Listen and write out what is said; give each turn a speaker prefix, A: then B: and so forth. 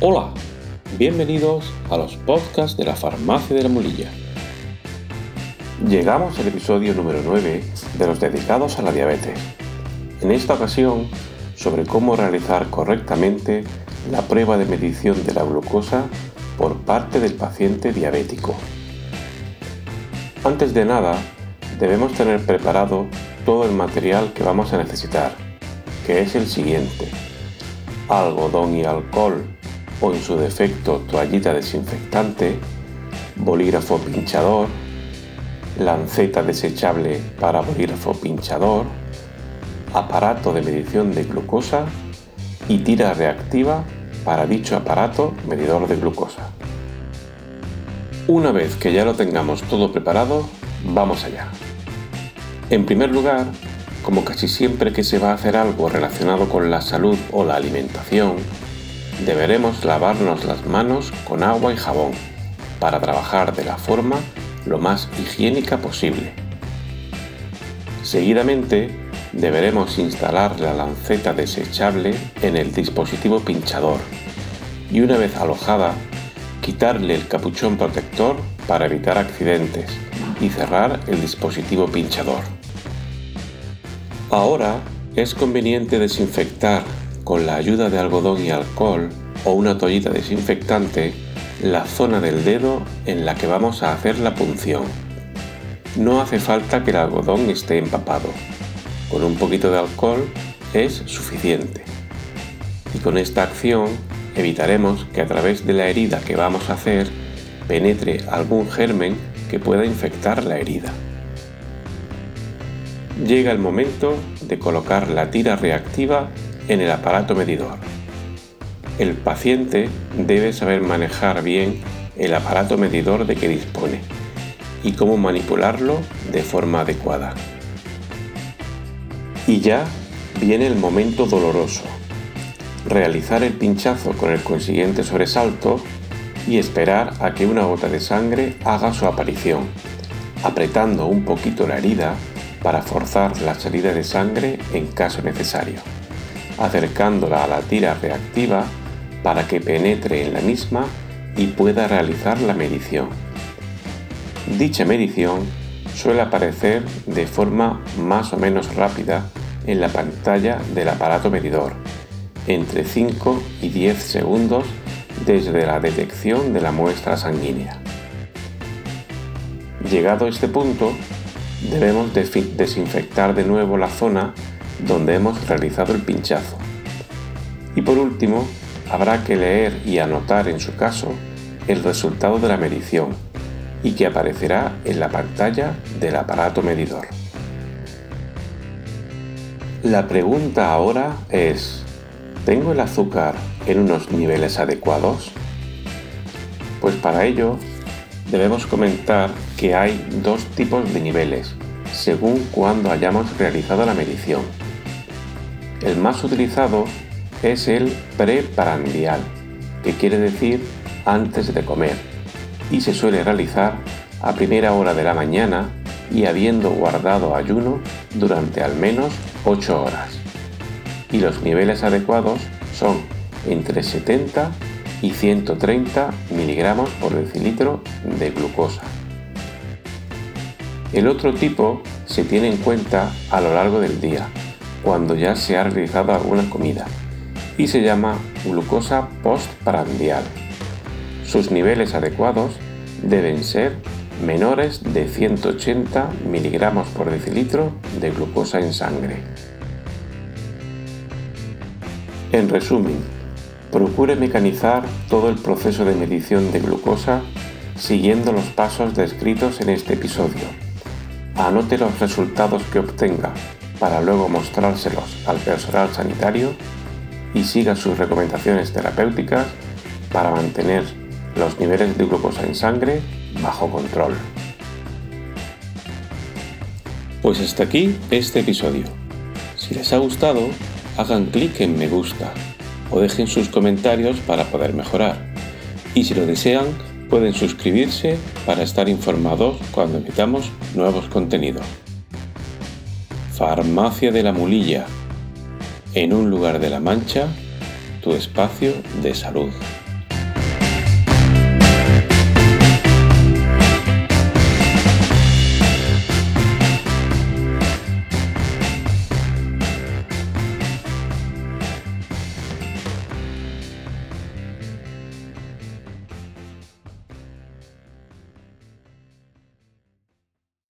A: Hola, bienvenidos a los podcasts de la Farmacia de la Mulilla. Llegamos al episodio número 9 de los dedicados a la diabetes. En esta ocasión, sobre cómo realizar correctamente la prueba de medición de la glucosa por parte del paciente diabético. Antes de nada, debemos tener preparado todo el material que vamos a necesitar, que es el siguiente. Algodón y alcohol o en su defecto toallita desinfectante, bolígrafo pinchador, lanceta desechable para bolígrafo pinchador, aparato de medición de glucosa y tira reactiva para dicho aparato medidor de glucosa. Una vez que ya lo tengamos todo preparado, vamos allá. En primer lugar, como casi siempre que se va a hacer algo relacionado con la salud o la alimentación, deberemos lavarnos las manos con agua y jabón para trabajar de la forma lo más higiénica posible. Seguidamente, deberemos instalar la lanceta desechable en el dispositivo pinchador y una vez alojada, quitarle el capuchón protector para evitar accidentes y cerrar el dispositivo pinchador. Ahora es conveniente desinfectar con la ayuda de algodón y alcohol o una toallita desinfectante la zona del dedo en la que vamos a hacer la punción. No hace falta que el algodón esté empapado. Con un poquito de alcohol es suficiente. Y con esta acción evitaremos que a través de la herida que vamos a hacer penetre algún germen que pueda infectar la herida. Llega el momento de colocar la tira reactiva en el aparato medidor. El paciente debe saber manejar bien el aparato medidor de que dispone y cómo manipularlo de forma adecuada. Y ya viene el momento doloroso. Realizar el pinchazo con el consiguiente sobresalto y esperar a que una gota de sangre haga su aparición, apretando un poquito la herida para forzar la salida de sangre en caso necesario acercándola a la tira reactiva para que penetre en la misma y pueda realizar la medición. Dicha medición suele aparecer de forma más o menos rápida en la pantalla del aparato medidor, entre 5 y 10 segundos desde la detección de la muestra sanguínea. Llegado a este punto, debemos desinfectar de nuevo la zona donde hemos realizado el pinchazo. Y por último, habrá que leer y anotar en su caso el resultado de la medición y que aparecerá en la pantalla del aparato medidor. La pregunta ahora es, ¿tengo el azúcar en unos niveles adecuados? Pues para ello debemos comentar que hay dos tipos de niveles, según cuando hayamos realizado la medición. El más utilizado es el preprandial, que quiere decir antes de comer, y se suele realizar a primera hora de la mañana y habiendo guardado ayuno durante al menos 8 horas. Y los niveles adecuados son entre 70 y 130 miligramos por decilitro de glucosa. El otro tipo se tiene en cuenta a lo largo del día, cuando ya se ha realizado alguna comida y se llama glucosa postprandial. Sus niveles adecuados deben ser menores de 180 miligramos por decilitro de glucosa en sangre. En resumen, procure mecanizar todo el proceso de medición de glucosa siguiendo los pasos descritos en este episodio. Anote los resultados que obtenga para luego mostrárselos al personal sanitario y siga sus recomendaciones terapéuticas para mantener los niveles de glucosa en sangre bajo control. Pues hasta aquí este episodio. Si les ha gustado, hagan clic en me gusta o dejen sus comentarios para poder mejorar. Y si lo desean, pueden suscribirse para estar informados cuando emitamos nuevos contenidos. Farmacia de la Mulilla. En un lugar de la Mancha, tu espacio de salud.